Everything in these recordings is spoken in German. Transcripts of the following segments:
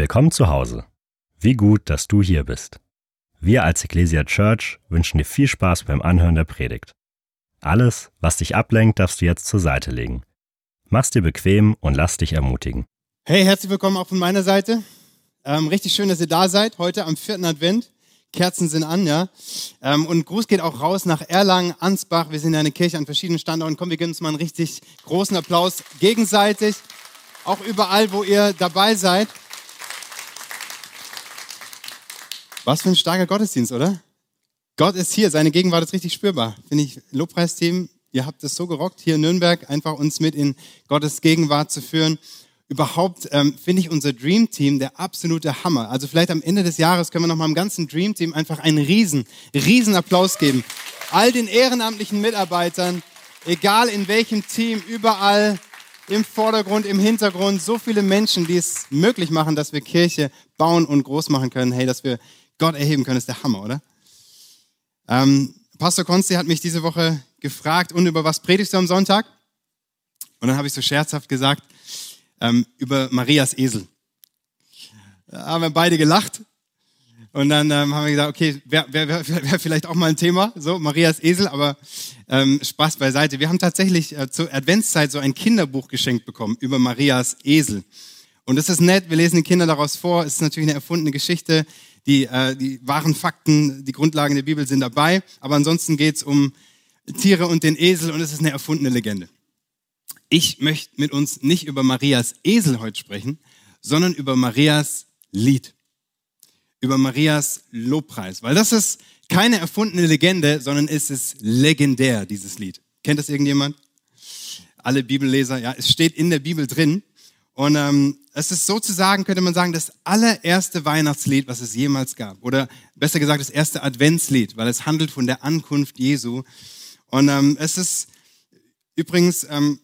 Willkommen zu Hause. Wie gut, dass du hier bist. Wir als Ecclesia Church wünschen dir viel Spaß beim Anhören der Predigt. Alles, was dich ablenkt, darfst du jetzt zur Seite legen. Mach's dir bequem und lass dich ermutigen. Hey, herzlich willkommen auch von meiner Seite. Ähm, richtig schön, dass ihr da seid, heute am vierten Advent. Kerzen sind an, ja. Ähm, und Gruß geht auch raus nach Erlangen, Ansbach. Wir sind ja eine Kirche an verschiedenen Standorten. Komm, wir geben uns mal einen richtig großen Applaus gegenseitig. Auch überall, wo ihr dabei seid. Was für ein starker Gottesdienst, oder? Gott ist hier, seine Gegenwart ist richtig spürbar. Finde ich, Lobpreisteam, ihr habt es so gerockt, hier in Nürnberg einfach uns mit in Gottes Gegenwart zu führen überhaupt ähm, finde ich unser Dream Team der absolute Hammer. Also vielleicht am Ende des Jahres können wir noch mal im ganzen Dream Team einfach einen riesen, riesen Applaus geben. All den ehrenamtlichen Mitarbeitern, egal in welchem Team, überall im Vordergrund, im Hintergrund, so viele Menschen, die es möglich machen, dass wir Kirche bauen und groß machen können. Hey, dass wir Gott erheben können, ist der Hammer, oder? Ähm, Pastor Konsti hat mich diese Woche gefragt, und über was predigst du am Sonntag? Und dann habe ich so scherzhaft gesagt, ähm, über Marias Esel. Da haben wir beide gelacht. Und dann ähm, haben wir gesagt, okay, wäre wär, wär, wär vielleicht auch mal ein Thema, so Marias Esel, aber ähm, Spaß beiseite. Wir haben tatsächlich äh, zur Adventszeit so ein Kinderbuch geschenkt bekommen über Marias Esel. Und das ist nett, wir lesen den Kindern daraus vor. Es ist natürlich eine erfundene Geschichte. Die, äh, die wahren Fakten, die Grundlagen der Bibel sind dabei. Aber ansonsten geht's um Tiere und den Esel und es ist eine erfundene Legende. Ich möchte mit uns nicht über Marias Esel heute sprechen, sondern über Marias Lied. Über Marias Lobpreis. Weil das ist keine erfundene Legende, sondern es ist legendär, dieses Lied. Kennt das irgendjemand? Alle Bibelleser, ja, es steht in der Bibel drin. Und ähm, es ist sozusagen, könnte man sagen, das allererste Weihnachtslied, was es jemals gab. Oder besser gesagt, das erste Adventslied, weil es handelt von der Ankunft Jesu. Und ähm, es ist übrigens, ähm,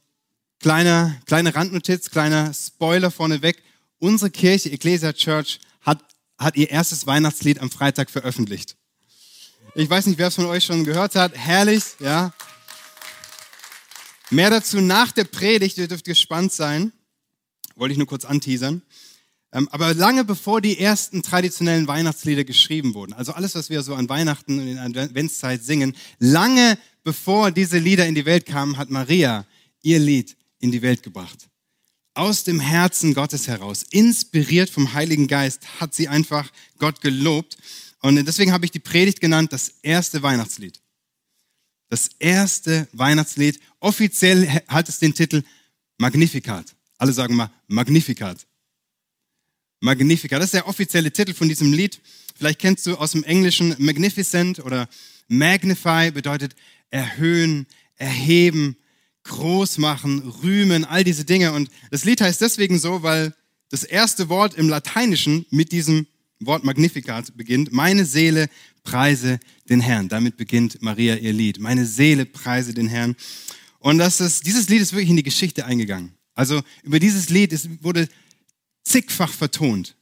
Kleine, kleine Randnotiz, kleiner Spoiler vorneweg. Unsere Kirche, Ecclesia Church, hat, hat ihr erstes Weihnachtslied am Freitag veröffentlicht. Ich weiß nicht, wer es von euch schon gehört hat. Herrlich, ja. Mehr dazu nach der Predigt, ihr dürft gespannt sein. Wollte ich nur kurz anteasern. Ähm, aber lange bevor die ersten traditionellen Weihnachtslieder geschrieben wurden, also alles, was wir so an Weihnachten und in der Adventszeit singen, lange bevor diese Lieder in die Welt kamen, hat Maria ihr Lied in die Welt gebracht. Aus dem Herzen Gottes heraus, inspiriert vom Heiligen Geist, hat sie einfach Gott gelobt. Und deswegen habe ich die Predigt genannt, das erste Weihnachtslied. Das erste Weihnachtslied. Offiziell hat es den Titel Magnificat. Alle sagen mal Magnificat. Magnificat. Das ist der offizielle Titel von diesem Lied. Vielleicht kennst du aus dem Englischen Magnificent oder Magnify bedeutet erhöhen, erheben, groß machen, rühmen, all diese Dinge. Und das Lied heißt deswegen so, weil das erste Wort im Lateinischen mit diesem Wort Magnificat beginnt. Meine Seele preise den Herrn. Damit beginnt Maria ihr Lied. Meine Seele preise den Herrn. Und das ist, dieses Lied ist wirklich in die Geschichte eingegangen. Also über dieses Lied es wurde zigfach vertont.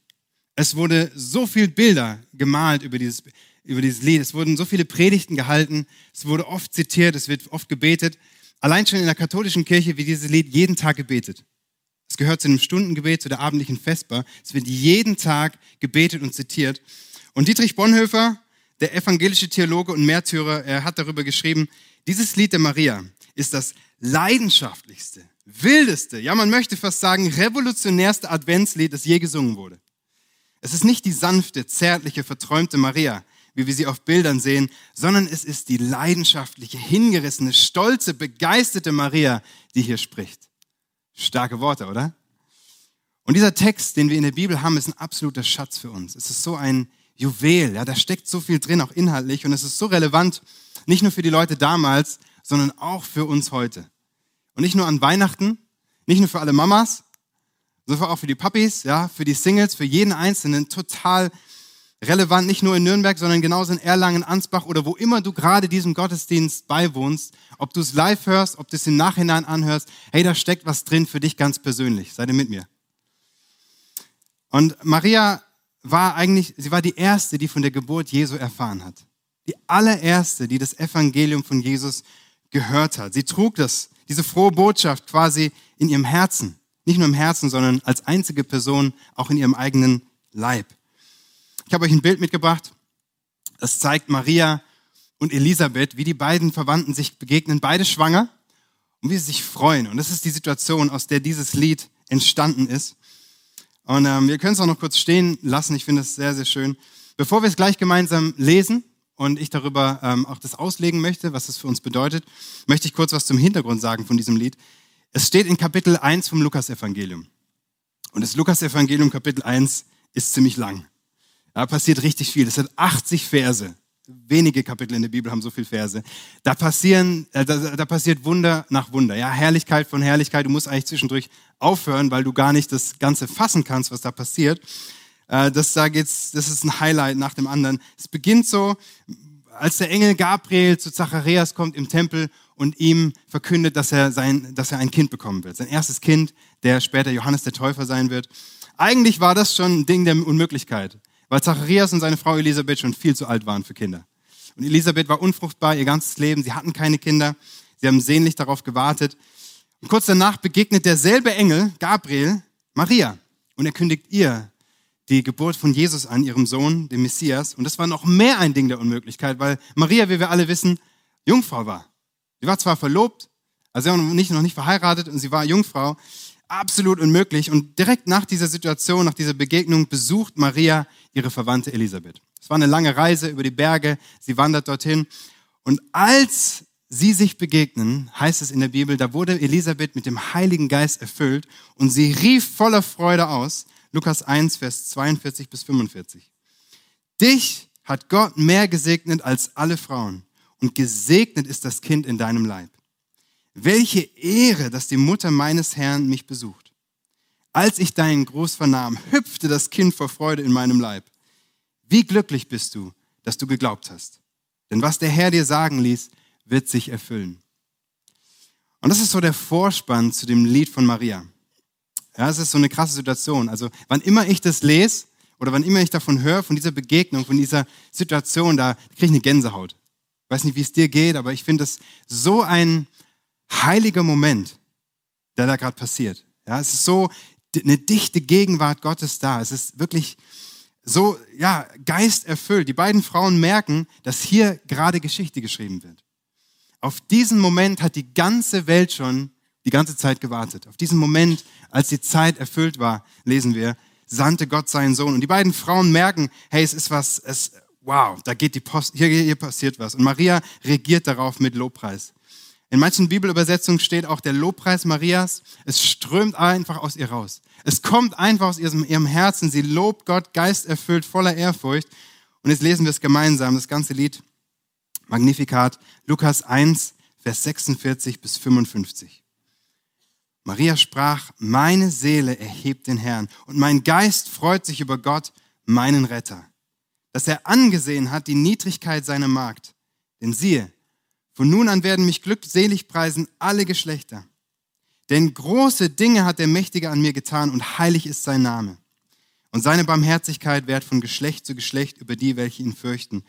Es wurde so viel Bilder gemalt über dieses, über dieses Lied. Es wurden so viele Predigten gehalten. Es wurde oft zitiert. Es wird oft gebetet. Allein schon in der katholischen Kirche wird dieses Lied jeden Tag gebetet. Es gehört zu einem Stundengebet, zu der abendlichen Vesper. Es wird jeden Tag gebetet und zitiert. Und Dietrich Bonhoeffer, der evangelische Theologe und Märtyrer, er hat darüber geschrieben, dieses Lied der Maria ist das leidenschaftlichste, wildeste, ja man möchte fast sagen revolutionärste Adventslied, das je gesungen wurde. Es ist nicht die sanfte, zärtliche, verträumte Maria, wie wir sie auf Bildern sehen, sondern es ist die leidenschaftliche, hingerissene, stolze, begeisterte Maria, die hier spricht. Starke Worte, oder? Und dieser Text, den wir in der Bibel haben, ist ein absoluter Schatz für uns. Es ist so ein Juwel, ja, da steckt so viel drin, auch inhaltlich, und es ist so relevant, nicht nur für die Leute damals, sondern auch für uns heute. Und nicht nur an Weihnachten, nicht nur für alle Mamas, sondern auch für die Puppies, ja, für die Singles, für jeden Einzelnen total relevant, nicht nur in Nürnberg, sondern genauso in Erlangen, Ansbach oder wo immer du gerade diesem Gottesdienst beiwohnst, ob du es live hörst, ob du es im Nachhinein anhörst, hey, da steckt was drin für dich ganz persönlich. Seid ihr mit mir? Und Maria war eigentlich, sie war die erste, die von der Geburt Jesu erfahren hat. Die allererste, die das Evangelium von Jesus gehört hat. Sie trug das, diese frohe Botschaft quasi in ihrem Herzen, Nicht nur im Herzen, sondern als einzige Person auch in ihrem eigenen Leib. Ich habe euch ein Bild mitgebracht. Das zeigt Maria und Elisabeth, wie die beiden Verwandten sich begegnen, beide schwanger und wie sie sich freuen. Und das ist die Situation, aus der dieses Lied entstanden ist. Und ähm, wir können es auch noch kurz stehen lassen. Ich finde es sehr, sehr schön. Bevor wir es gleich gemeinsam lesen und ich darüber ähm, auch das auslegen möchte, was es für uns bedeutet, möchte ich kurz was zum Hintergrund sagen von diesem Lied. Es steht in Kapitel 1 vom Lukasevangelium. Und das Lukasevangelium Kapitel 1 ist ziemlich lang. Da passiert richtig viel. Das sind 80 Verse. Wenige Kapitel in der Bibel haben so viele Verse. Da passieren, äh, da, da, passiert Wunder nach Wunder. Ja, Herrlichkeit von Herrlichkeit. Du musst eigentlich zwischendurch aufhören, weil du gar nicht das Ganze fassen kannst, was da passiert. Äh, das, da geht's, das ist ein Highlight nach dem anderen. Es beginnt so, als der Engel Gabriel zu Zacharias kommt im Tempel und ihm verkündet, dass er, sein, dass er ein Kind bekommen wird. Sein erstes Kind, der später Johannes der Täufer sein wird. Eigentlich war das schon ein Ding der Unmöglichkeit weil Zacharias und seine Frau Elisabeth schon viel zu alt waren für Kinder. Und Elisabeth war unfruchtbar ihr ganzes Leben, sie hatten keine Kinder, sie haben sehnlich darauf gewartet. Und kurz danach begegnet derselbe Engel, Gabriel, Maria und er kündigt ihr die Geburt von Jesus an, ihrem Sohn, dem Messias. Und das war noch mehr ein Ding der Unmöglichkeit, weil Maria, wie wir alle wissen, Jungfrau war. Sie war zwar verlobt, also sie war noch nicht verheiratet und sie war Jungfrau, absolut unmöglich. Und direkt nach dieser Situation, nach dieser Begegnung, besucht Maria ihre Verwandte Elisabeth. Es war eine lange Reise über die Berge, sie wandert dorthin. Und als sie sich begegnen, heißt es in der Bibel, da wurde Elisabeth mit dem Heiligen Geist erfüllt und sie rief voller Freude aus, Lukas 1, Vers 42 bis 45. Dich hat Gott mehr gesegnet als alle Frauen und gesegnet ist das Kind in deinem Leib. Welche Ehre, dass die Mutter meines Herrn mich besucht. Als ich deinen Gruß vernahm, hüpfte das Kind vor Freude in meinem Leib. Wie glücklich bist du, dass du geglaubt hast. Denn was der Herr dir sagen ließ, wird sich erfüllen. Und das ist so der Vorspann zu dem Lied von Maria. Ja, es ist so eine krasse Situation. Also, wann immer ich das lese oder wann immer ich davon höre, von dieser Begegnung, von dieser Situation, da kriege ich eine Gänsehaut. Ich weiß nicht, wie es dir geht, aber ich finde es so ein, heiliger Moment, der da gerade passiert. Ja, es ist so eine dichte Gegenwart Gottes da. Es ist wirklich so, ja, geisterfüllt. Die beiden Frauen merken, dass hier gerade Geschichte geschrieben wird. Auf diesen Moment hat die ganze Welt schon die ganze Zeit gewartet. Auf diesen Moment, als die Zeit erfüllt war, lesen wir, sandte Gott seinen Sohn. Und die beiden Frauen merken, hey, es ist was, es, wow, da geht die Post, hier, hier passiert was. Und Maria reagiert darauf mit Lobpreis. In manchen Bibelübersetzungen steht auch der Lobpreis Marias. Es strömt einfach aus ihr raus. Es kommt einfach aus ihrem, Herzen. Sie lobt Gott, geisterfüllt, voller Ehrfurcht. Und jetzt lesen wir es gemeinsam, das ganze Lied Magnificat, Lukas 1, Vers 46 bis 55. Maria sprach, meine Seele erhebt den Herrn und mein Geist freut sich über Gott, meinen Retter, dass er angesehen hat die Niedrigkeit seiner Magd. Denn siehe, von nun an werden mich glückselig preisen alle Geschlechter. Denn große Dinge hat der Mächtige an mir getan und heilig ist sein Name. Und seine Barmherzigkeit währt von Geschlecht zu Geschlecht über die, welche ihn fürchten.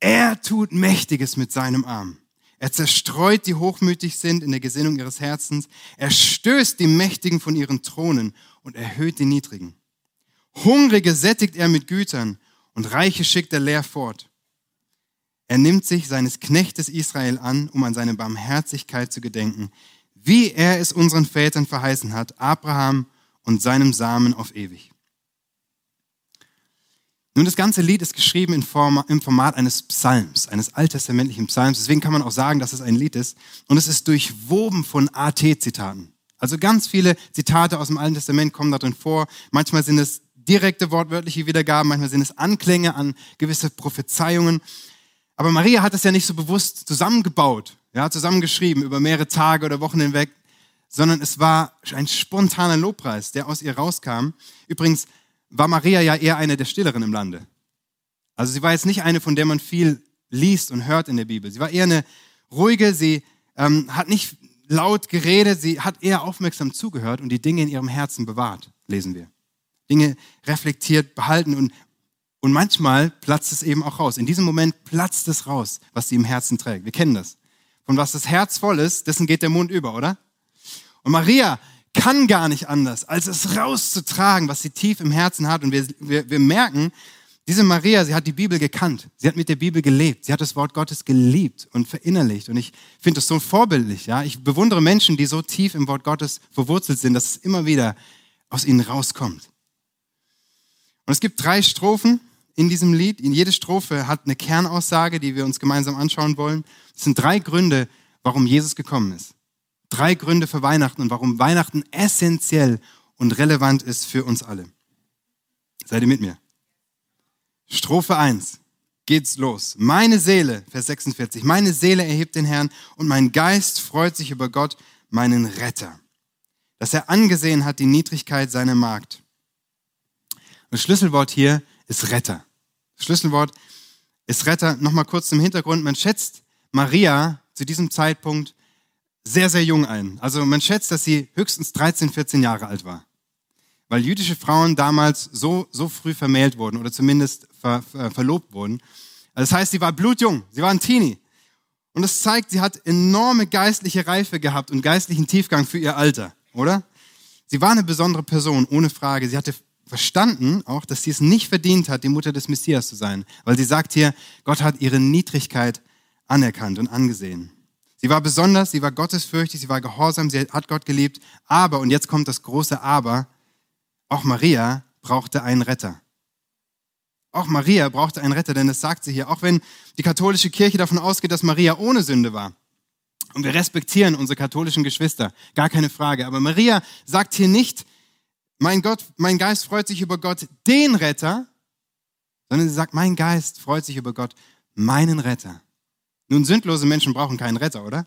Er tut Mächtiges mit seinem Arm. Er zerstreut die hochmütig sind in der Gesinnung ihres Herzens. Er stößt die Mächtigen von ihren Thronen und erhöht die Niedrigen. Hungrige sättigt er mit Gütern und Reiche schickt er leer fort. Er nimmt sich seines Knechtes Israel an, um an seine Barmherzigkeit zu gedenken, wie er es unseren Vätern verheißen hat, Abraham und seinem Samen auf ewig. Nun, das ganze Lied ist geschrieben im Format eines Psalms, eines alttestamentlichen Psalms. Deswegen kann man auch sagen, dass es ein Lied ist. Und es ist durchwoben von AT-Zitaten. Also ganz viele Zitate aus dem Alten Testament kommen darin vor. Manchmal sind es direkte wortwörtliche Wiedergaben, manchmal sind es Anklänge an gewisse Prophezeiungen. Aber Maria hat es ja nicht so bewusst zusammengebaut, ja, zusammengeschrieben über mehrere Tage oder Wochen hinweg, sondern es war ein spontaner Lobpreis, der aus ihr rauskam. Übrigens war Maria ja eher eine der Stilleren im Lande. Also sie war jetzt nicht eine, von der man viel liest und hört in der Bibel. Sie war eher eine ruhige, sie ähm, hat nicht laut geredet, sie hat eher aufmerksam zugehört und die Dinge in ihrem Herzen bewahrt, lesen wir. Dinge reflektiert, behalten und und manchmal platzt es eben auch raus. In diesem Moment platzt es raus, was sie im Herzen trägt. Wir kennen das. Von was das Herz voll ist, dessen geht der Mund über, oder? Und Maria kann gar nicht anders, als es rauszutragen, was sie tief im Herzen hat. Und wir, wir, wir merken, diese Maria, sie hat die Bibel gekannt. Sie hat mit der Bibel gelebt. Sie hat das Wort Gottes geliebt und verinnerlicht. Und ich finde das so vorbildlich. Ja? Ich bewundere Menschen, die so tief im Wort Gottes verwurzelt sind, dass es immer wieder aus ihnen rauskommt. Und es gibt drei Strophen in diesem Lied. In jede Strophe hat eine Kernaussage, die wir uns gemeinsam anschauen wollen. Es sind drei Gründe, warum Jesus gekommen ist. Drei Gründe für Weihnachten und warum Weihnachten essentiell und relevant ist für uns alle. Seid ihr mit mir? Strophe 1 geht's los. Meine Seele, Vers 46, meine Seele erhebt den Herrn und mein Geist freut sich über Gott, meinen Retter, dass er angesehen hat die Niedrigkeit seiner Magd. Das Schlüsselwort hier ist Retter. Schlüsselwort ist Retter. Nochmal kurz zum Hintergrund. Man schätzt Maria zu diesem Zeitpunkt sehr, sehr jung ein. Also man schätzt, dass sie höchstens 13, 14 Jahre alt war weil jüdische Frauen damals so, so früh vermählt wurden oder zumindest ver, ver, verlobt wurden. Das heißt, sie war blutjung, sie war ein Teenie. Und das zeigt, sie hat enorme geistliche Reife gehabt und geistlichen Tiefgang für ihr Alter, oder? Sie war eine besondere Person, ohne Frage. Sie hatte verstanden auch, dass sie es nicht verdient hat, die Mutter des Messias zu sein, weil sie sagt hier, Gott hat ihre Niedrigkeit anerkannt und angesehen. Sie war besonders, sie war gottesfürchtig, sie war gehorsam, sie hat Gott geliebt, aber, und jetzt kommt das große Aber, auch Maria brauchte einen Retter. Auch Maria brauchte einen Retter, denn das sagt sie hier. Auch wenn die katholische Kirche davon ausgeht, dass Maria ohne Sünde war. Und wir respektieren unsere katholischen Geschwister, gar keine Frage. Aber Maria sagt hier nicht, mein Gott, mein Geist freut sich über Gott, den Retter, sondern sie sagt, mein Geist freut sich über Gott, meinen Retter. Nun, sündlose Menschen brauchen keinen Retter, oder?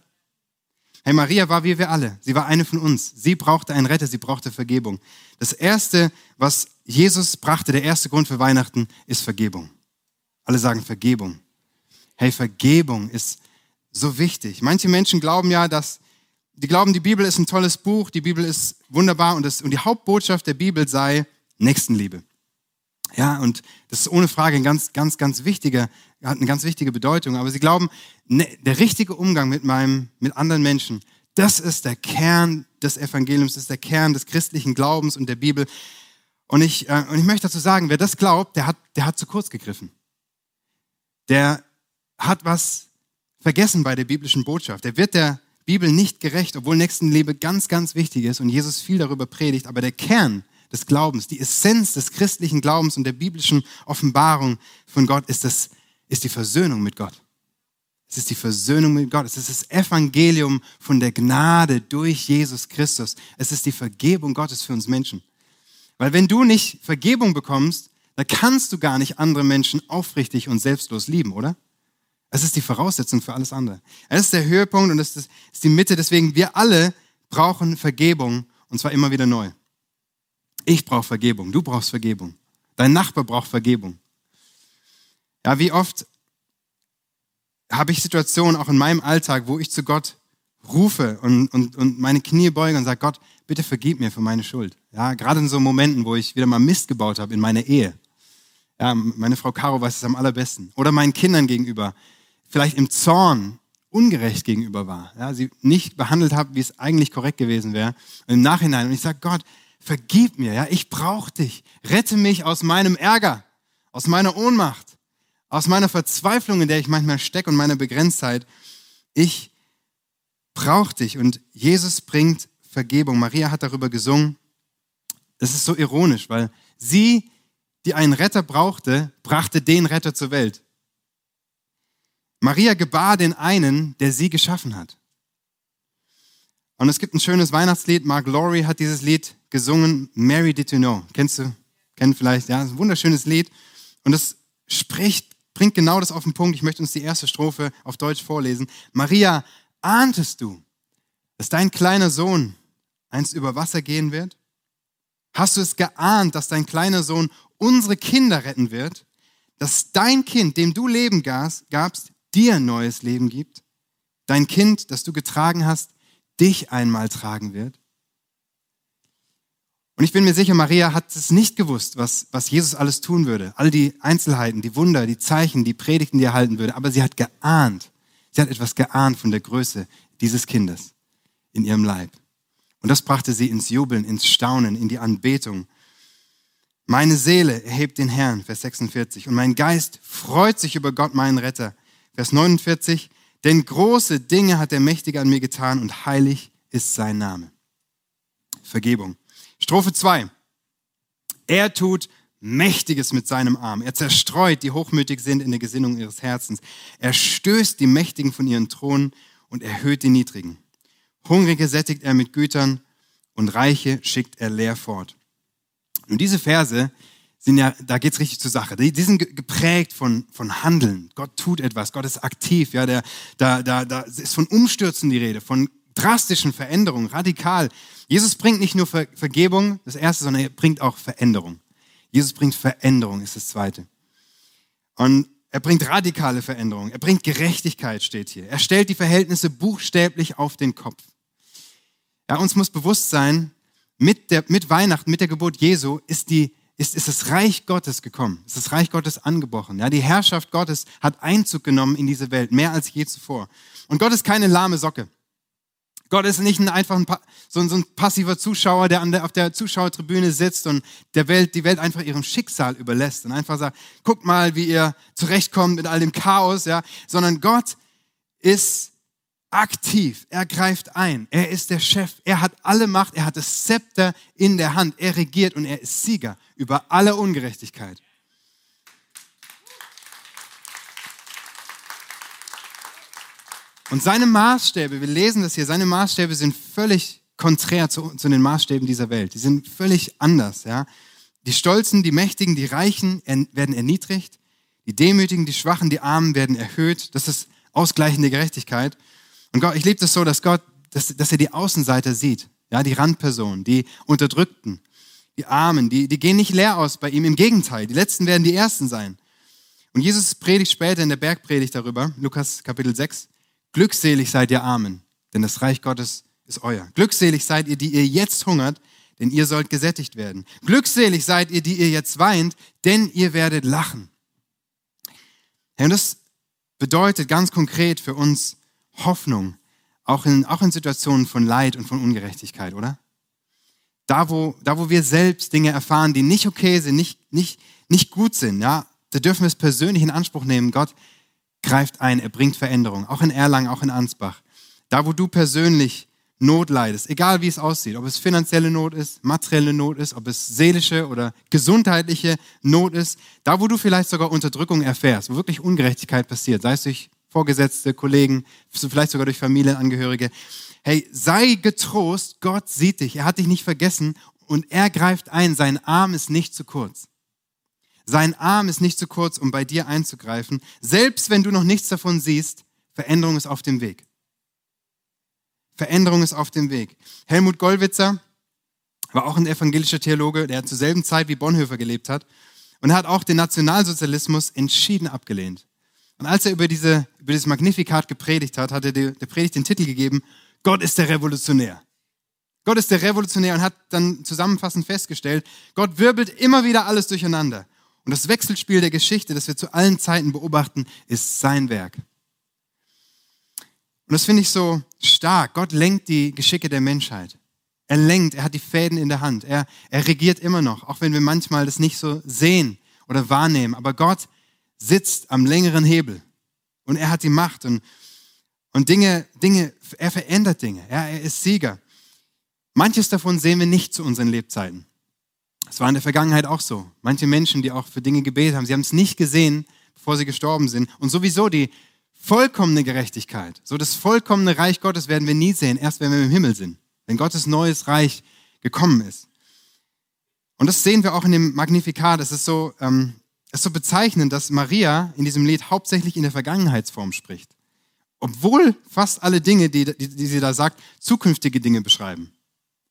Hey, Maria war wie wir alle. Sie war eine von uns. Sie brauchte einen Retter, sie brauchte Vergebung. Das erste, was Jesus brachte, der erste Grund für Weihnachten, ist Vergebung. Alle sagen Vergebung. Hey, Vergebung ist so wichtig. Manche Menschen glauben ja, dass, die glauben, die Bibel ist ein tolles Buch, die Bibel ist wunderbar und, das, und die Hauptbotschaft der Bibel sei Nächstenliebe. Ja, und das ist ohne Frage ein ganz, ganz, ganz wichtiger, hat eine ganz wichtige Bedeutung. Aber sie glauben, ne, der richtige Umgang mit meinem, mit anderen Menschen, das ist der Kern des Evangeliums, das ist der Kern des christlichen Glaubens und der Bibel. Und ich, äh, und ich möchte dazu sagen, wer das glaubt, der hat, der hat zu kurz gegriffen. Der hat was vergessen bei der biblischen Botschaft. Der wird der Bibel nicht gerecht, obwohl Nächstenliebe ganz, ganz wichtig ist und Jesus viel darüber predigt. Aber der Kern des Glaubens, die Essenz des christlichen Glaubens und der biblischen Offenbarung von Gott ist, das, ist die Versöhnung mit Gott. Es ist die Versöhnung mit Gott. Es ist das Evangelium von der Gnade durch Jesus Christus. Es ist die Vergebung Gottes für uns Menschen. Weil wenn du nicht Vergebung bekommst, dann kannst du gar nicht andere Menschen aufrichtig und selbstlos lieben, oder? Es ist die Voraussetzung für alles andere. Es ist der Höhepunkt und es ist die Mitte. Deswegen, wir alle brauchen Vergebung und zwar immer wieder neu. Ich brauche Vergebung, du brauchst Vergebung. Dein Nachbar braucht Vergebung. Ja, wie oft habe ich Situationen auch in meinem Alltag, wo ich zu Gott rufe und, und, und meine Knie beuge und sage, Gott, bitte vergib mir für meine Schuld. Ja, gerade in so Momenten, wo ich wieder mal Mist gebaut habe in meiner Ehe. Ja, meine Frau Caro weiß es am allerbesten. Oder meinen Kindern gegenüber. Vielleicht im Zorn ungerecht gegenüber war. Ja, sie nicht behandelt habe, wie es eigentlich korrekt gewesen wäre. Und im Nachhinein. Und ich sage, Gott, vergib mir, ja, ich brauche dich. Rette mich aus meinem Ärger, aus meiner Ohnmacht, aus meiner Verzweiflung, in der ich manchmal stecke und meiner Begrenztheit. Ich brauche dich und Jesus bringt Vergebung. Maria hat darüber gesungen. Das ist so ironisch, weil sie, die einen Retter brauchte, brachte den Retter zur Welt. Maria gebar den einen, der sie geschaffen hat. Und es gibt ein schönes Weihnachtslied. Mark Laurie hat dieses Lied gesungen. Mary Did You Know. Kennst du? Kennen vielleicht? Ja, ein wunderschönes Lied. Und es spricht, bringt genau das auf den Punkt. Ich möchte uns die erste Strophe auf Deutsch vorlesen. Maria, ahntest du, dass dein kleiner Sohn einst über Wasser gehen wird? Hast du es geahnt, dass dein kleiner Sohn unsere Kinder retten wird? Dass dein Kind, dem du Leben gabst, dir ein neues Leben gibt? Dein Kind, das du getragen hast, dich einmal tragen wird. Und ich bin mir sicher, Maria hat es nicht gewusst, was, was Jesus alles tun würde. All die Einzelheiten, die Wunder, die Zeichen, die Predigten, die er halten würde. Aber sie hat geahnt. Sie hat etwas geahnt von der Größe dieses Kindes in ihrem Leib. Und das brachte sie ins Jubeln, ins Staunen, in die Anbetung. Meine Seele erhebt den Herrn, Vers 46, und mein Geist freut sich über Gott, meinen Retter. Vers 49, denn große Dinge hat der Mächtige an mir getan und heilig ist sein Name. Vergebung. Strophe 2. Er tut Mächtiges mit seinem Arm. Er zerstreut, die hochmütig sind in der Gesinnung ihres Herzens. Er stößt die Mächtigen von ihren Thronen und erhöht die Niedrigen. Hungrige sättigt er mit Gütern und Reiche schickt er leer fort. Und diese Verse sind ja, da geht's richtig zur Sache. Die, die sind geprägt von, von Handeln. Gott tut etwas, Gott ist aktiv. Ja, der, da, da, da ist von Umstürzen die Rede, von drastischen Veränderungen, radikal. Jesus bringt nicht nur Ver Vergebung, das Erste, sondern er bringt auch Veränderung. Jesus bringt Veränderung, ist das Zweite. Und er bringt radikale Veränderung. Er bringt Gerechtigkeit, steht hier. Er stellt die Verhältnisse buchstäblich auf den Kopf. Ja, uns muss bewusst sein, mit, der, mit Weihnachten, mit der Geburt Jesu ist, die, ist, ist das Reich Gottes gekommen. Ist das Reich Gottes angebrochen. Ja, die Herrschaft Gottes hat Einzug genommen in diese Welt, mehr als je zuvor. Und Gott ist keine lahme Socke. Gott ist nicht ein, einfach ein, so, ein, so ein passiver Zuschauer, der, der auf der Zuschauertribüne sitzt und der Welt, die Welt einfach ihrem Schicksal überlässt und einfach sagt, guckt mal, wie ihr zurechtkommt mit all dem Chaos, ja, sondern Gott ist aktiv, er greift ein, er ist der Chef, er hat alle Macht, er hat das Zepter in der Hand, er regiert und er ist Sieger über alle Ungerechtigkeit. Und seine Maßstäbe, wir lesen das hier, seine Maßstäbe sind völlig konträr zu, zu den Maßstäben dieser Welt. Die sind völlig anders. Ja? Die Stolzen, die Mächtigen, die Reichen werden erniedrigt. Die Demütigen, die Schwachen, die Armen werden erhöht. Das ist ausgleichende Gerechtigkeit. Und Gott, ich liebe das so, dass Gott, dass, dass er die Außenseiter sieht. Ja, die Randpersonen, die Unterdrückten, die Armen, die, die gehen nicht leer aus bei ihm. Im Gegenteil, die Letzten werden die Ersten sein. Und Jesus predigt später in der Bergpredigt darüber, Lukas Kapitel 6. Glückselig seid ihr Armen, denn das Reich Gottes ist euer. Glückselig seid ihr, die ihr jetzt hungert, denn ihr sollt gesättigt werden. Glückselig seid ihr, die ihr jetzt weint, denn ihr werdet lachen. Ja, und das bedeutet ganz konkret für uns Hoffnung, auch in, auch in Situationen von Leid und von Ungerechtigkeit, oder? Da wo, da, wo wir selbst Dinge erfahren, die nicht okay sind, nicht, nicht, nicht gut sind, ja, da dürfen wir es persönlich in Anspruch nehmen. Gott, greift ein, er bringt Veränderung, auch in Erlangen, auch in Ansbach. Da, wo du persönlich Not leidest, egal wie es aussieht, ob es finanzielle Not ist, materielle Not ist, ob es seelische oder gesundheitliche Not ist, da, wo du vielleicht sogar Unterdrückung erfährst, wo wirklich Ungerechtigkeit passiert, sei es durch Vorgesetzte, Kollegen, vielleicht sogar durch Familienangehörige. Hey, sei getrost, Gott sieht dich, er hat dich nicht vergessen und er greift ein, sein Arm ist nicht zu kurz. Sein Arm ist nicht zu kurz, um bei dir einzugreifen. Selbst wenn du noch nichts davon siehst, Veränderung ist auf dem Weg. Veränderung ist auf dem Weg. Helmut Gollwitzer war auch ein evangelischer Theologe, der zur selben Zeit wie Bonhoeffer gelebt hat. Und hat auch den Nationalsozialismus entschieden abgelehnt. Und als er über, diese, über dieses Magnifikat gepredigt hat, hat er der Predigt den Titel gegeben, Gott ist der Revolutionär. Gott ist der Revolutionär und hat dann zusammenfassend festgestellt, Gott wirbelt immer wieder alles durcheinander. Und das Wechselspiel der Geschichte, das wir zu allen Zeiten beobachten, ist sein Werk. Und das finde ich so stark. Gott lenkt die Geschicke der Menschheit. Er lenkt, er hat die Fäden in der Hand. Er, er regiert immer noch, auch wenn wir manchmal das nicht so sehen oder wahrnehmen. Aber Gott sitzt am längeren Hebel und er hat die Macht und, und Dinge, Dinge, er verändert Dinge. Ja, er ist Sieger. Manches davon sehen wir nicht zu unseren Lebzeiten. Es war in der Vergangenheit auch so. Manche Menschen, die auch für Dinge gebetet haben, sie haben es nicht gesehen, bevor sie gestorben sind. Und sowieso die vollkommene Gerechtigkeit, so das vollkommene Reich Gottes werden wir nie sehen, erst wenn wir im Himmel sind, wenn Gottes neues Reich gekommen ist. Und das sehen wir auch in dem Magnifikat. Es ist so, ähm, es ist so bezeichnend, dass Maria in diesem Lied hauptsächlich in der Vergangenheitsform spricht. Obwohl fast alle Dinge, die, die, die sie da sagt, zukünftige Dinge beschreiben.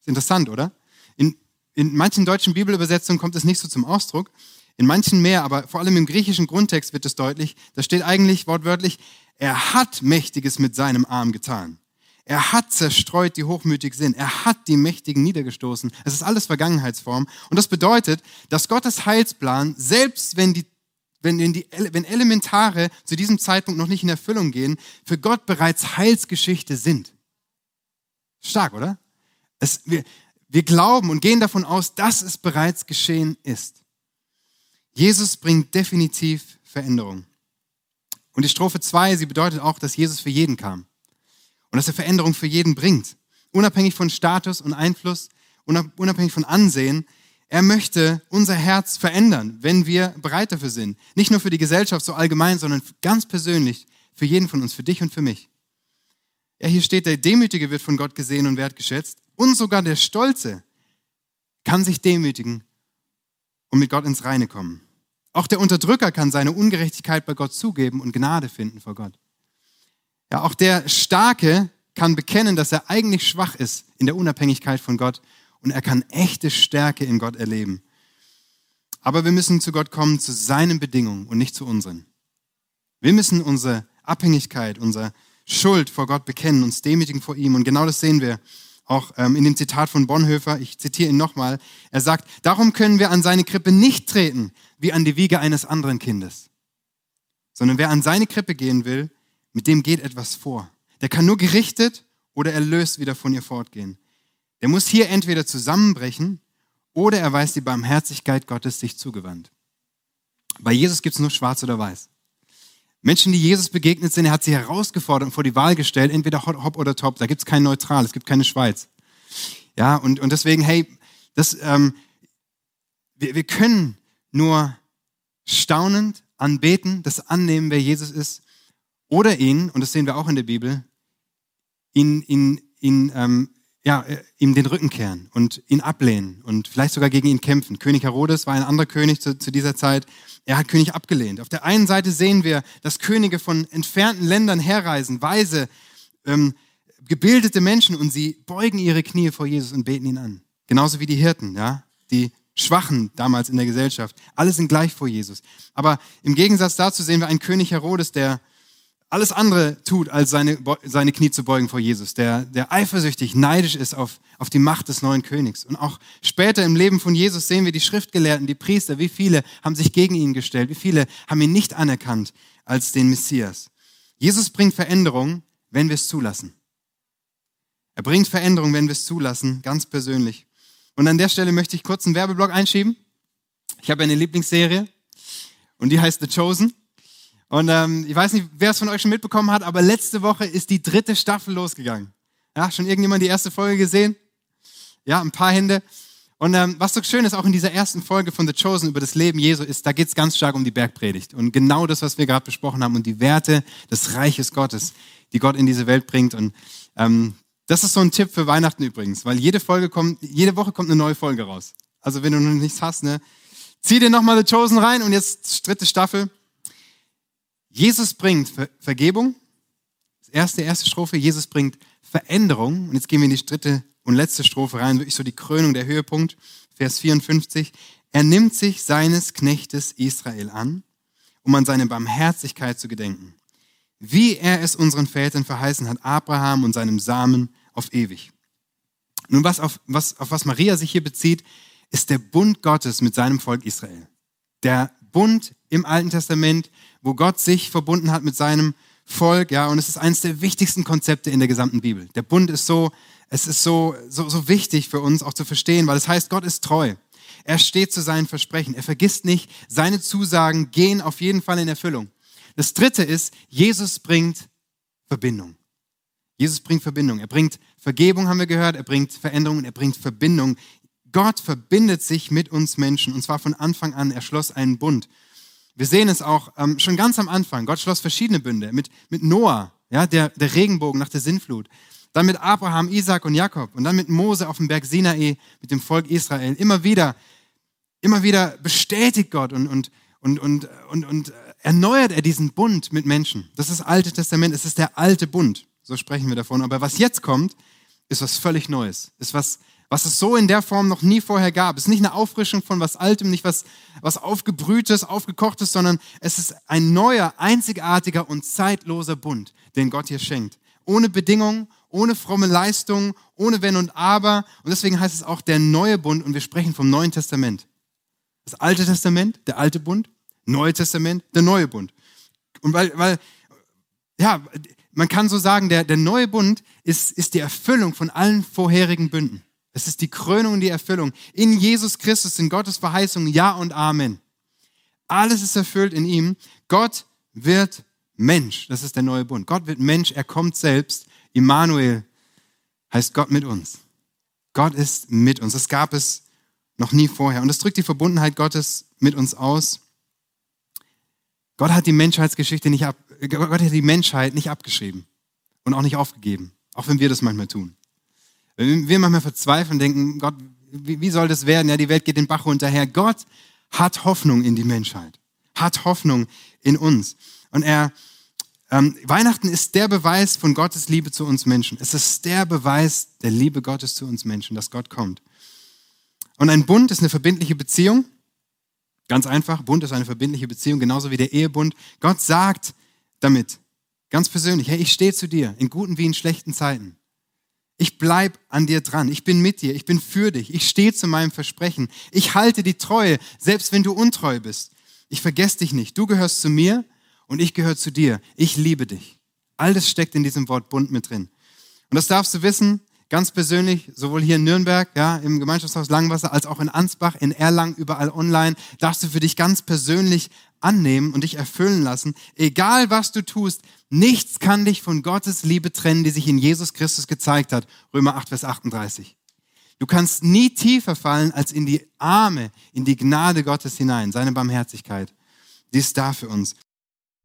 Ist interessant, oder? In, in manchen deutschen Bibelübersetzungen kommt es nicht so zum Ausdruck, in manchen mehr, aber vor allem im griechischen Grundtext wird es deutlich. Da steht eigentlich wortwörtlich, er hat Mächtiges mit seinem Arm getan. Er hat zerstreut, die hochmütig sind. Er hat die Mächtigen niedergestoßen. Es ist alles Vergangenheitsform. Und das bedeutet, dass Gottes Heilsplan, selbst wenn die wenn, die, wenn Elementare zu diesem Zeitpunkt noch nicht in Erfüllung gehen, für Gott bereits Heilsgeschichte sind. Stark, oder? Es, wir, wir glauben und gehen davon aus, dass es bereits geschehen ist. Jesus bringt definitiv Veränderung. Und die Strophe 2, sie bedeutet auch, dass Jesus für jeden kam. Und dass er Veränderung für jeden bringt. Unabhängig von Status und Einfluss, unabhängig von Ansehen. Er möchte unser Herz verändern, wenn wir bereit dafür sind. Nicht nur für die Gesellschaft so allgemein, sondern ganz persönlich für jeden von uns, für dich und für mich. Ja, hier steht, der Demütige wird von Gott gesehen und wertgeschätzt. Und sogar der Stolze kann sich demütigen und mit Gott ins Reine kommen. Auch der Unterdrücker kann seine Ungerechtigkeit bei Gott zugeben und Gnade finden vor Gott. Ja, auch der Starke kann bekennen, dass er eigentlich schwach ist in der Unabhängigkeit von Gott und er kann echte Stärke in Gott erleben. Aber wir müssen zu Gott kommen zu seinen Bedingungen und nicht zu unseren. Wir müssen unsere Abhängigkeit, unsere Schuld vor Gott bekennen, uns demütigen vor ihm. Und genau das sehen wir auch ähm, in dem Zitat von Bonhoeffer. Ich zitiere ihn nochmal. Er sagt, darum können wir an seine Krippe nicht treten wie an die Wiege eines anderen Kindes, sondern wer an seine Krippe gehen will, mit dem geht etwas vor. Der kann nur gerichtet oder erlöst wieder von ihr fortgehen. Der muss hier entweder zusammenbrechen oder er weiß die Barmherzigkeit Gottes sich zugewandt. Bei Jesus gibt es nur schwarz oder weiß. Menschen, die Jesus begegnet sind, er hat sie herausgefordert und vor die Wahl gestellt, entweder hopp oder top. Da gibt es kein Neutral, es gibt keine Schweiz. Ja, und, und deswegen, hey, das, ähm, wir, wir können nur staunend anbeten, das annehmen, wer Jesus ist, oder ihn, und das sehen wir auch in der Bibel, ihn, ihn, ihn ähm, ja, äh, ihm den Rücken kehren und ihn ablehnen und vielleicht sogar gegen ihn kämpfen. König Herodes war ein anderer König zu, zu dieser Zeit. Er hat König abgelehnt. Auf der einen Seite sehen wir, dass Könige von entfernten Ländern herreisen, weise, ähm, gebildete Menschen und sie beugen ihre Knie vor Jesus und beten ihn an. Genauso wie die Hirten, ja, die Schwachen damals in der Gesellschaft. Alle sind gleich vor Jesus. Aber im Gegensatz dazu sehen wir einen König Herodes, der alles andere tut, als seine, seine Knie zu beugen vor Jesus, der, der eifersüchtig, neidisch ist auf, auf die Macht des neuen Königs. Und auch später im Leben von Jesus sehen wir die Schriftgelehrten, die Priester, wie viele haben sich gegen ihn gestellt, wie viele haben ihn nicht anerkannt als den Messias. Jesus bringt Veränderung, wenn wir es zulassen. Er bringt Veränderung, wenn wir es zulassen, ganz persönlich. Und an der Stelle möchte ich kurz einen Werbeblock einschieben. Ich habe eine Lieblingsserie und die heißt The Chosen. Und ähm, ich weiß nicht, wer es von euch schon mitbekommen hat, aber letzte Woche ist die dritte Staffel losgegangen. Ja, schon irgendjemand die erste Folge gesehen? Ja, ein paar Hände. Und ähm, was so schön ist, auch in dieser ersten Folge von The Chosen über das Leben Jesu ist, da geht es ganz stark um die Bergpredigt. Und genau das, was wir gerade besprochen haben und die Werte des Reiches Gottes, die Gott in diese Welt bringt. Und ähm, das ist so ein Tipp für Weihnachten übrigens, weil jede Folge kommt, jede Woche kommt eine neue Folge raus. Also wenn du noch nichts hast, ne, zieh dir nochmal The Chosen rein und jetzt dritte Staffel. Jesus bringt Ver Vergebung. Das erste, erste Strophe. Jesus bringt Veränderung. Und jetzt gehen wir in die dritte und letzte Strophe rein. Wirklich so die Krönung, der Höhepunkt. Vers 54. Er nimmt sich seines Knechtes Israel an, um an seine Barmherzigkeit zu gedenken. Wie er es unseren Vätern verheißen hat, Abraham und seinem Samen auf ewig. Nun, was auf, was, auf was Maria sich hier bezieht, ist der Bund Gottes mit seinem Volk Israel. Der Bund im Alten Testament, wo Gott sich verbunden hat mit seinem Volk, ja, und es ist eines der wichtigsten Konzepte in der gesamten Bibel. Der Bund ist so, es ist so, so, so wichtig für uns auch zu verstehen, weil es heißt, Gott ist treu. Er steht zu seinen Versprechen. Er vergisst nicht, seine Zusagen gehen auf jeden Fall in Erfüllung. Das dritte ist, Jesus bringt Verbindung. Jesus bringt Verbindung. Er bringt Vergebung, haben wir gehört. Er bringt Veränderung und er bringt Verbindung. Gott verbindet sich mit uns Menschen und zwar von Anfang an. Er schloss einen Bund. Wir sehen es auch ähm, schon ganz am Anfang. Gott schloss verschiedene Bünde mit, mit Noah, ja, der, der Regenbogen nach der Sintflut. Dann mit Abraham, Isaac und Jakob und dann mit Mose auf dem Berg Sinai mit dem Volk Israel. Immer wieder, immer wieder bestätigt Gott und, und, und, und, und, und erneuert er diesen Bund mit Menschen. Das ist das Alte Testament, es ist der alte Bund. So sprechen wir davon. Aber was jetzt kommt, ist was völlig Neues. Ist was, was es so in der Form noch nie vorher gab. Es ist nicht eine Auffrischung von was Altem, nicht was, was Aufgebrühtes, Aufgekochtes, sondern es ist ein neuer, einzigartiger und zeitloser Bund, den Gott hier schenkt. Ohne Bedingungen, ohne fromme Leistungen, ohne Wenn und Aber. Und deswegen heißt es auch der neue Bund und wir sprechen vom Neuen Testament. Das Alte Testament, der alte Bund, Neue Testament, der neue Bund. Und weil, weil ja, man kann so sagen, der, der neue Bund ist, ist die Erfüllung von allen vorherigen Bünden. Das ist die Krönung und die Erfüllung. In Jesus Christus sind Gottes Verheißungen Ja und Amen. Alles ist erfüllt in ihm. Gott wird Mensch. Das ist der neue Bund. Gott wird Mensch. Er kommt selbst. Immanuel heißt Gott mit uns. Gott ist mit uns. Das gab es noch nie vorher. Und das drückt die Verbundenheit Gottes mit uns aus. Gott hat die Menschheitsgeschichte nicht ab, Gott hat die Menschheit nicht abgeschrieben und auch nicht aufgegeben, auch wenn wir das manchmal tun. Wenn wir manchmal verzweifeln und denken, Gott, wie, soll das werden? Ja, die Welt geht den Bach runterher. Gott hat Hoffnung in die Menschheit, hat Hoffnung in uns. Und er, ähm, Weihnachten ist der Beweis von Gottes Liebe zu uns Menschen. Es ist der Beweis der Liebe Gottes zu uns Menschen, dass Gott kommt. Und ein Bund ist eine verbindliche Beziehung. Ganz einfach, Bund ist eine verbindliche Beziehung, genauso wie der Ehebund. Gott sagt damit, ganz persönlich, hey, ich stehe zu dir, in guten wie in schlechten Zeiten. Ich bleib an dir dran. Ich bin mit dir. Ich bin für dich. Ich stehe zu meinem Versprechen. Ich halte die Treue, selbst wenn du untreu bist. Ich vergesse dich nicht. Du gehörst zu mir und ich gehöre zu dir. Ich liebe dich. All das steckt in diesem Wort Bund mit drin. Und das darfst du wissen, ganz persönlich, sowohl hier in Nürnberg, ja, im Gemeinschaftshaus Langwasser, als auch in Ansbach, in Erlangen, überall online, darfst du für dich ganz persönlich annehmen und dich erfüllen lassen. Egal was du tust, nichts kann dich von Gottes Liebe trennen, die sich in Jesus Christus gezeigt hat. Römer 8, Vers 38. Du kannst nie tiefer fallen als in die Arme, in die Gnade Gottes hinein, seine Barmherzigkeit. Die ist da für uns.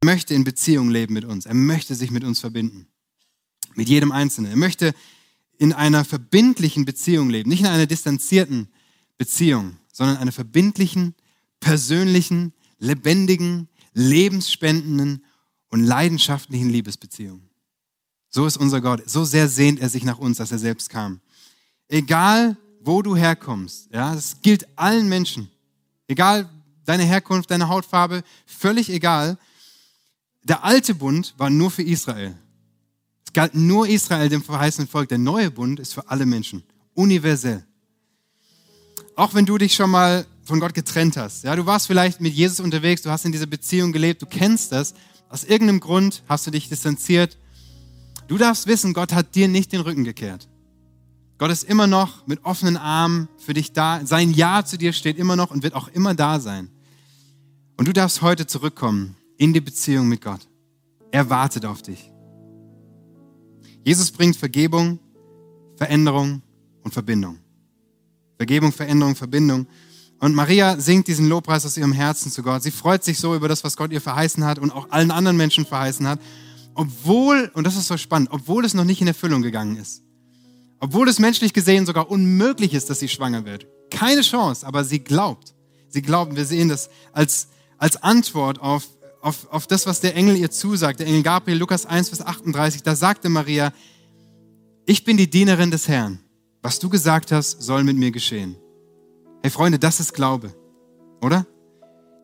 Er möchte in Beziehung leben mit uns. Er möchte sich mit uns verbinden. Mit jedem Einzelnen. Er möchte in einer verbindlichen Beziehung leben. Nicht in einer distanzierten Beziehung, sondern einer verbindlichen, persönlichen, lebendigen, lebensspendenden und leidenschaftlichen Liebesbeziehung. So ist unser Gott. So sehr sehnt er sich nach uns, dass er selbst kam. Egal, wo du herkommst, ja, das gilt allen Menschen. Egal deine Herkunft, deine Hautfarbe, völlig egal. Der alte Bund war nur für Israel. Es galt nur Israel, dem verheißenen Volk. Der neue Bund ist für alle Menschen. Universell. Auch wenn du dich schon mal von Gott getrennt hast. Ja, du warst vielleicht mit Jesus unterwegs, du hast in dieser Beziehung gelebt, du kennst das. Aus irgendeinem Grund hast du dich distanziert. Du darfst wissen, Gott hat dir nicht den Rücken gekehrt. Gott ist immer noch mit offenen Armen für dich da. Sein Ja zu dir steht immer noch und wird auch immer da sein. Und du darfst heute zurückkommen in die Beziehung mit Gott. Er wartet auf dich. Jesus bringt Vergebung, Veränderung und Verbindung. Vergebung, Veränderung, Verbindung. Und Maria singt diesen Lobpreis aus ihrem Herzen zu Gott. Sie freut sich so über das, was Gott ihr verheißen hat und auch allen anderen Menschen verheißen hat. Obwohl, und das ist so spannend, obwohl es noch nicht in Erfüllung gegangen ist. Obwohl es menschlich gesehen sogar unmöglich ist, dass sie schwanger wird. Keine Chance, aber sie glaubt. Sie glaubt, wir sehen das als, als Antwort auf, auf, auf das, was der Engel ihr zusagt. Der Engel Gabriel, Lukas 1, Vers 38, da sagte Maria, ich bin die Dienerin des Herrn. Was du gesagt hast, soll mit mir geschehen. Hey Freunde, das ist Glaube, oder?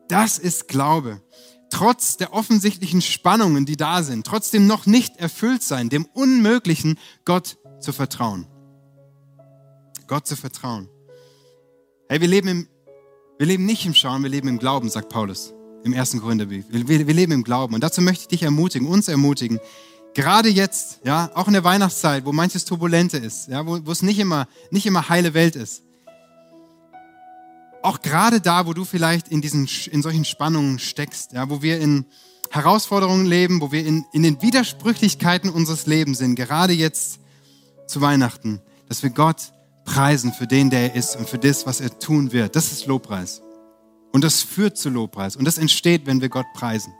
Das ist Glaube. Trotz der offensichtlichen Spannungen, die da sind, trotzdem noch nicht erfüllt sein, dem Unmöglichen Gott zu vertrauen. Gott zu vertrauen. Hey, wir leben, im, wir leben nicht im Schauen, wir leben im Glauben, sagt Paulus im ersten Korintherbrief. Wir, wir, wir leben im Glauben. Und dazu möchte ich dich ermutigen, uns ermutigen, gerade jetzt, ja, auch in der Weihnachtszeit, wo manches Turbulente ist, ja, wo, wo es nicht immer, nicht immer heile Welt ist, auch gerade da, wo du vielleicht in, diesen, in solchen Spannungen steckst, ja, wo wir in Herausforderungen leben, wo wir in, in den Widersprüchlichkeiten unseres Lebens sind, gerade jetzt zu Weihnachten, dass wir Gott preisen für den, der er ist und für das, was er tun wird. Das ist Lobpreis. Und das führt zu Lobpreis. Und das entsteht, wenn wir Gott preisen.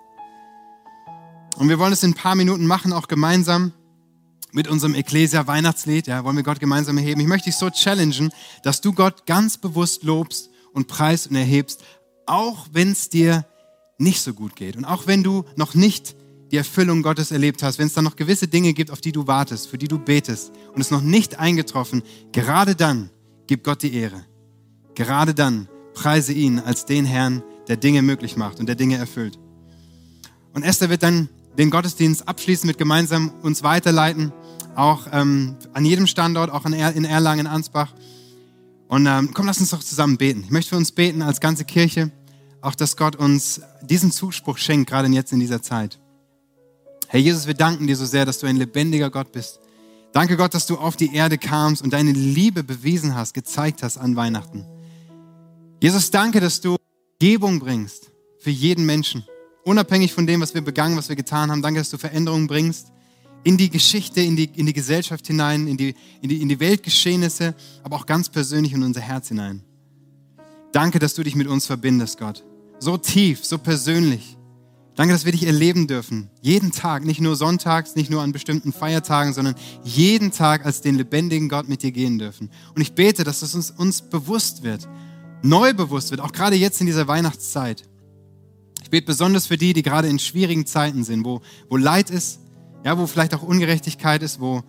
Und wir wollen es in ein paar Minuten machen, auch gemeinsam mit unserem Ecclesia Weihnachtslied. Ja, wollen wir Gott gemeinsam erheben. Ich möchte dich so challengen, dass du Gott ganz bewusst lobst und preist und erhebst, auch wenn es dir nicht so gut geht und auch wenn du noch nicht die Erfüllung Gottes erlebt hast, wenn es da noch gewisse Dinge gibt, auf die du wartest, für die du betest und es noch nicht eingetroffen, gerade dann gib Gott die Ehre. Gerade dann preise ihn als den Herrn, der Dinge möglich macht und der Dinge erfüllt. Und Esther wird dann den Gottesdienst abschließen mit gemeinsam uns weiterleiten, auch ähm, an jedem Standort, auch in, er in Erlangen, Ansbach. Und ähm, komm, lass uns doch zusammen beten. Ich möchte für uns beten als ganze Kirche, auch dass Gott uns diesen Zuspruch schenkt, gerade jetzt in dieser Zeit. Herr Jesus, wir danken dir so sehr, dass du ein lebendiger Gott bist, Danke Gott, dass du auf die Erde kamst und deine Liebe bewiesen hast, gezeigt hast an Weihnachten. Jesus, danke, dass du Gebung bringst für jeden Menschen. Unabhängig von dem, was wir begangen, was wir getan haben. Danke, dass du Veränderungen bringst in die Geschichte, in die, in die Gesellschaft hinein, in die, in, die, in die Weltgeschehnisse, aber auch ganz persönlich in unser Herz hinein. Danke, dass du dich mit uns verbindest, Gott. So tief, so persönlich. Danke, dass wir dich erleben dürfen. Jeden Tag, nicht nur sonntags, nicht nur an bestimmten Feiertagen, sondern jeden Tag als den lebendigen Gott mit dir gehen dürfen. Und ich bete, dass es uns, uns bewusst wird, neu bewusst wird, auch gerade jetzt in dieser Weihnachtszeit. Ich bete besonders für die, die gerade in schwierigen Zeiten sind, wo, wo Leid ist, ja, wo vielleicht auch Ungerechtigkeit ist, wo,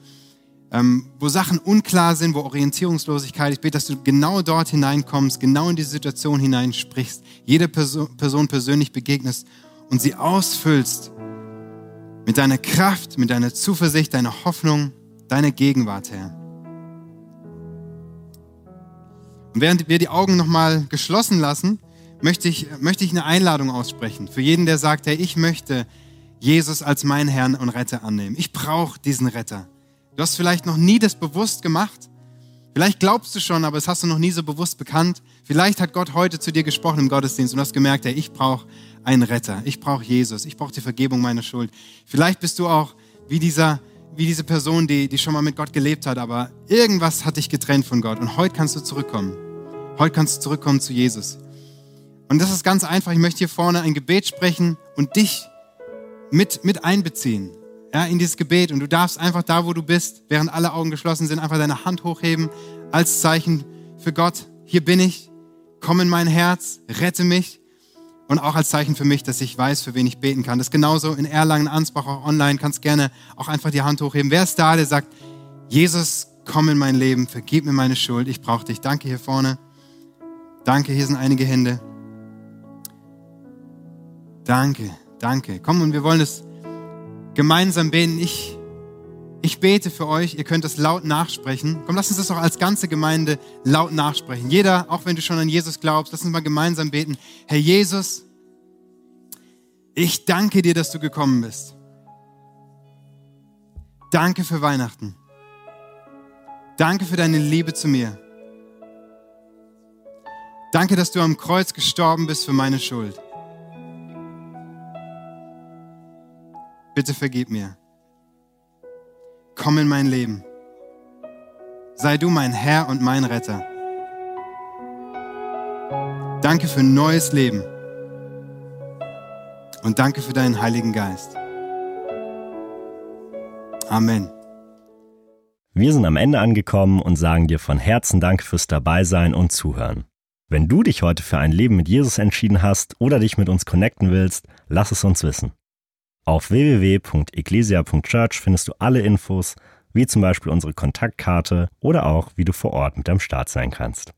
ähm, wo Sachen unklar sind, wo Orientierungslosigkeit. Ich bete, dass du genau dort hineinkommst, genau in diese Situation hineinsprichst, jede Person, Person persönlich begegnest und sie ausfüllst mit deiner Kraft, mit deiner Zuversicht, deiner Hoffnung, deiner Gegenwart, Herr. Und während wir die Augen nochmal geschlossen lassen, möchte ich, möchte ich eine Einladung aussprechen für jeden, der sagt, hey, ich möchte Jesus als meinen Herrn und Retter annehmen. Ich brauche diesen Retter. Du hast vielleicht noch nie das bewusst gemacht. Vielleicht glaubst du schon, aber es hast du noch nie so bewusst bekannt. Vielleicht hat Gott heute zu dir gesprochen im Gottesdienst und hast gemerkt, hey, ich brauche einen Retter. Ich brauche Jesus. Ich brauche die Vergebung meiner Schuld. Vielleicht bist du auch wie dieser wie diese Person, die, die schon mal mit Gott gelebt hat, aber irgendwas hat dich getrennt von Gott. Und heute kannst du zurückkommen. Heute kannst du zurückkommen zu Jesus. Und das ist ganz einfach. Ich möchte hier vorne ein Gebet sprechen und dich mit, mit einbeziehen ja, in dieses Gebet. Und du darfst einfach da, wo du bist, während alle Augen geschlossen sind, einfach deine Hand hochheben als Zeichen für Gott. Hier bin ich, komm in mein Herz, rette mich. Und auch als Zeichen für mich, dass ich weiß, für wen ich beten kann. Das ist genauso in Erlangen, Ansbach, auch online. Kannst gerne auch einfach die Hand hochheben. Wer ist da, der sagt, Jesus, komm in mein Leben, vergib mir meine Schuld, ich brauche dich. Danke hier vorne. Danke, hier sind einige Hände. Danke. Danke. Komm, und wir wollen es gemeinsam beten. Ich, ich bete für euch. Ihr könnt es laut nachsprechen. Komm, lass uns das auch als ganze Gemeinde laut nachsprechen. Jeder, auch wenn du schon an Jesus glaubst, lass uns mal gemeinsam beten. Herr Jesus, ich danke dir, dass du gekommen bist. Danke für Weihnachten. Danke für deine Liebe zu mir. Danke, dass du am Kreuz gestorben bist für meine Schuld. Bitte vergib mir. Komm in mein Leben. Sei du mein Herr und mein Retter. Danke für neues Leben. Und danke für deinen Heiligen Geist. Amen. Wir sind am Ende angekommen und sagen dir von Herzen Dank fürs Dabeisein und Zuhören. Wenn du dich heute für ein Leben mit Jesus entschieden hast oder dich mit uns connecten willst, lass es uns wissen. Auf www.ecclesia.church findest du alle Infos, wie zum Beispiel unsere Kontaktkarte oder auch, wie du vor Ort mit am Start sein kannst.